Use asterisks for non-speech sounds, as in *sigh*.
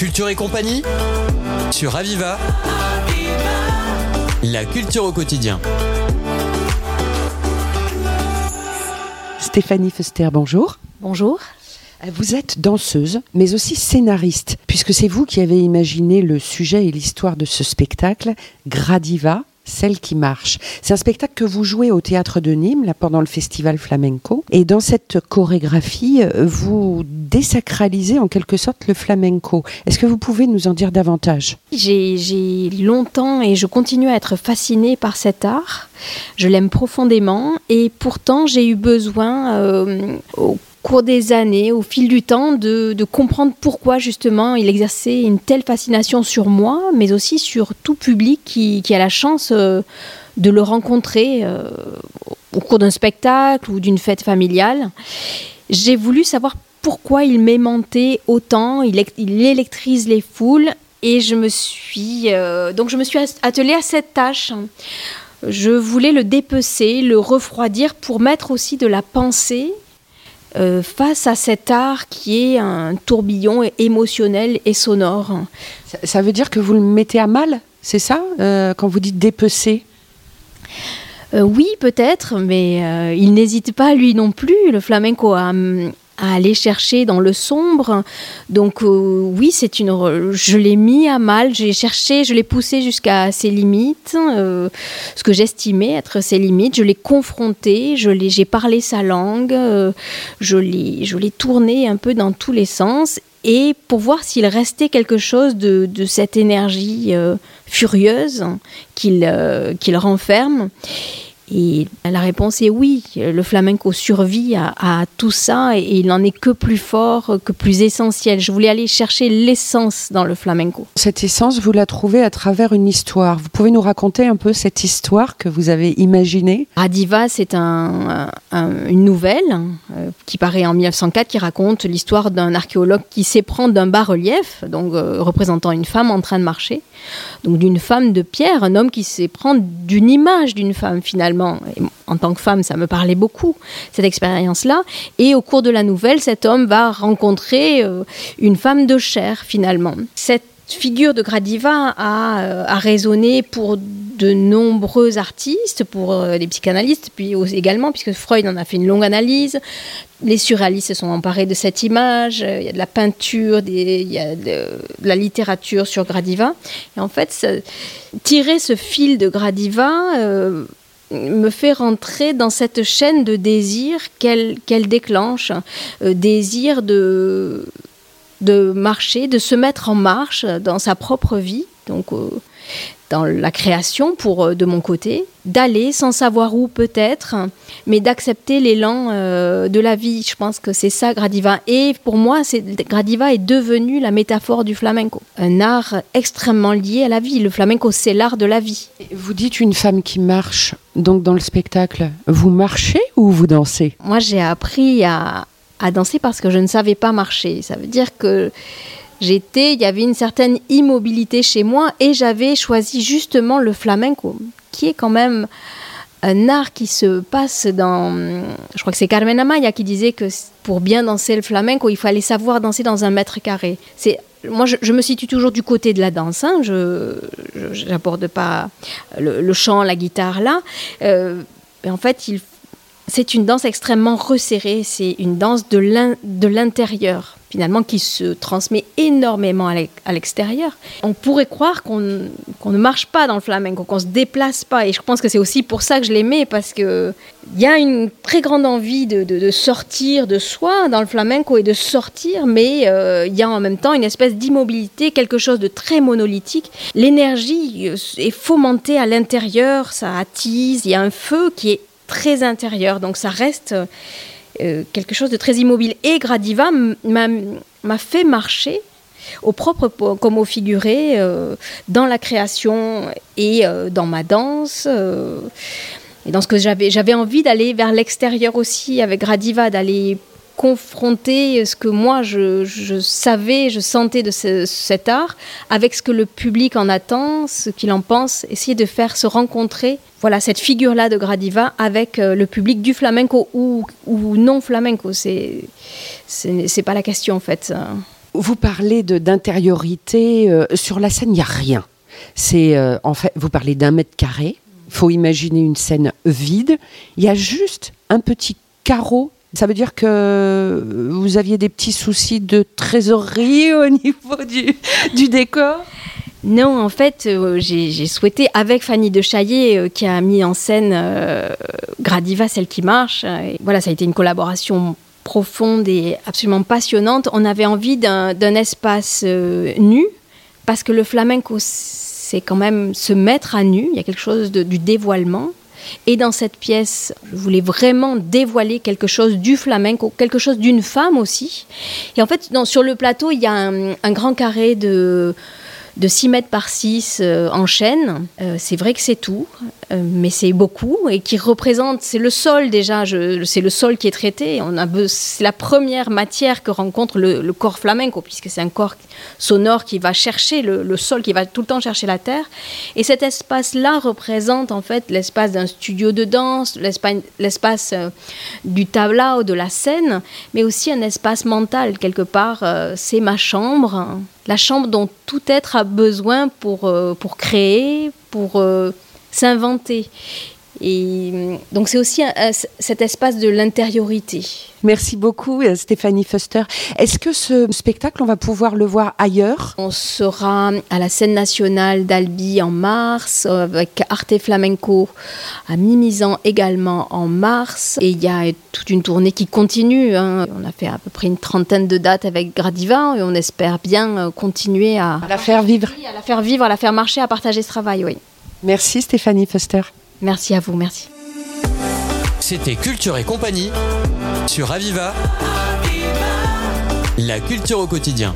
Culture et compagnie sur Aviva. La culture au quotidien. Stéphanie Fester, bonjour. Bonjour. Vous êtes danseuse, mais aussi scénariste, puisque c'est vous qui avez imaginé le sujet et l'histoire de ce spectacle, Gradiva, celle qui marche. C'est un spectacle que vous jouez au théâtre de Nîmes, là, pendant le festival flamenco. Et dans cette chorégraphie, vous désacralisez en quelque sorte le flamenco. Est-ce que vous pouvez nous en dire davantage? J'ai longtemps et je continue à être fascinée par cet art. Je l'aime profondément et pourtant j'ai eu besoin euh, au cours des années, au fil du temps, de, comprendre pourquoi justement il exerçait une telle fascination sur moi, mais aussi sur tout public qui, a la chance euh, de le rencontrer euh, au cours d'un spectacle ou d'une fête familiale. J'ai voulu savoir pourquoi il m'aimantait autant, il, électrise les foules, et je me suis euh, donc je me suis attelée à cette tâche. Je voulais le dépecer, le refroidir pour mettre aussi de la pensée euh, face à cet art qui est un tourbillon émotionnel et sonore. Ça, veut dire que vous le mettez à mal, c'est ça, euh, quand vous dites dépecer? Euh, oui, peut-être, mais il n'hésite pas, lui non plus, le flamenco, à, à aller chercher dans le sombre. Donc euh, oui, c'est une, je l'ai mis à mal, j'ai cherché, je l'ai poussé jusqu'à ses limites, euh, ce que j'estimais être ses limites. Je l'ai confronté, je l'ai, j'ai parlé sa langue, euh, je l'ai, je l'ai tourné un peu dans tous les sens et pour voir s'il restait quelque chose de, de cette énergie furieuse qu'il, qu'il renferme. Et la réponse est oui. Le flamenco survit à, tout ça et, il n'en est que plus fort, que plus essentiel. Je voulais aller chercher l'essence dans le flamenco. Cette essence, vous la trouvez à travers une histoire. Vous pouvez nous raconter un peu cette histoire que vous avez imaginée? Adiva, c'est un, une nouvelle euh, qui paraît en 1904 qui raconte l'histoire d'un archéologue qui s'éprend d'un bas-relief, donc euh, représentant une femme en train de marcher, donc d'une femme de pierre, un homme qui s'éprend d'une image d'une femme finalement en tant que femme, ça me parlait beaucoup, cette expérience-là. Et au cours de la nouvelle, cet homme va rencontrer euh, une femme de chair, finalement. Cette figure de Gradiva a, euh, résonné pour de nombreux artistes, pour euh, les psychanalystes, puis également, puisque Freud en a fait une longue analyse. Les surréalistes se sont emparés de cette image. Il y a de la peinture, il y a de, la littérature sur Gradiva. Et en fait, tirer ce fil de Gradiva me fait rentrer dans cette chaîne de désir qu'elle déclenche, euh, désir de, de marcher, de se mettre en marche dans sa propre vie. Donc, euh, dans la création pour euh, de mon côté, d'aller sans savoir où peut-être, mais d'accepter l'élan euh, de la vie. Je pense que c'est ça Gradiva. Et pour moi, Gradiva est devenu la métaphore du flamenco, un art extrêmement lié à la vie. Le flamenco, c'est l'art de la vie. Vous dites une femme qui marche, donc dans le spectacle, vous marchez ou vous dansez? Moi, j'ai appris à, à danser parce que je ne savais pas marcher. Ça veut dire que j'étais, il y avait une certaine immobilité chez moi et j'avais choisi justement le flamenco, qui est quand même un art qui se passe dans. Je crois que c'est Carmen Amaya qui disait que pour bien danser le flamenco, il fallait savoir danser dans un mètre carré. C'est moi, je, me situe toujours du côté de la danse. Hein. Je n'aborde pas le, chant, la guitare là. Euh, en fait, c'est une danse extrêmement resserrée, c'est une danse de l'intérieur, finalement, qui se transmet énormément à l'extérieur. On pourrait croire qu'on ne marche pas dans le flamenco, qu'on ne se déplace pas. Et je pense que c'est aussi pour ça que je l'aimais, parce qu'il y a une très grande envie de, sortir de soi dans le flamenco et de sortir, mais euh, il y a en même temps une espèce d'immobilité, quelque chose de très monolithique. L'énergie euh, est fomentée à l'intérieur, ça attise, il y a un feu qui est très intérieur. Donc ça reste euh, quelque chose de très immobile. Et Gradiva m'a fait marcher au propre comme au figuré, euh, dans la création et euh, dans ma danse. et dans ce que j'avais, j'avais envie d'aller vers l'extérieur aussi avec Gradiva, d'aller confronter ce que moi je, savais, je sentais de cet art avec ce que le public en attend, ce qu'il en pense, essayer de faire se rencontrer voilà cette figure-là de Gradiva avec euh, le public du flamenco ou, non flamenco. C'est c'est pas la question en fait. Vous parlez d'intériorité. euh, sur la scène, il n'y a rien. C'est euh, en fait, vous parlez d'un mètre carré. Il faut imaginer une scène vide. Il y a juste un petit carreau. Ça veut dire que vous aviez des petits soucis de trésorerie *laughs* au niveau du, décor? Non, en fait, euh, j'ai souhaité, avec Fanny de Chaillet, euh, qui a mis en scène euh, Gradiva, celle qui marche, voilà, ça a été une collaboration profonde et absolument passionnante. On avait envie d'un espace nu, parce que le flamenco, c'est quand même se mettre à nu, il y a quelque chose du dévoilement. Et dans cette pièce, je voulais vraiment dévoiler quelque chose du flamenco, quelque chose d'une femme aussi. Et en fait, sur le plateau, il y a un grand carré de, de 6 mètres par 6 euh, en chêne. Euh, c'est vrai que c'est tout, euh, mais c'est beaucoup et qui représente, c'est le sol déjà, c'est le sol qui est traité. On a c'est la première matière que rencontre le, corps flamenco, puisque c'est un corps sonore qui va chercher le, sol, qui va tout le temps chercher la terre. Et cet espace-là représente en fait l'espace d'un studio de danse, l'espace, du tablao, de la scène, mais aussi un espace mental quelque part. C'est ma chambre. La chambre dont tout être a besoin pour, euh, créer, pour euh, s'inventer. Et euh, donc c'est aussi un- un- cet espace de l'intériorité. Merci beaucoup, euh, Stéphanie Fuster. Est-ce que ce spectacle, on va pouvoir le voir ailleurs? On sera à la scène nationale d'Albi en mars, euh, avec Arte Flamenco à Mimizan également en mars. Et il y a toute une tournée qui continue. hein. On a fait à peu près une trentaine de dates avec Gradiva et on espère bien euh, continuer à, À la faire vivre. à la faire vivre, à la faire marcher, à partager ce travail. Oui. Merci, Stéphanie Fuster. Merci à vous, merci. C'était Culture et compagnie sur Aviva. La culture au quotidien.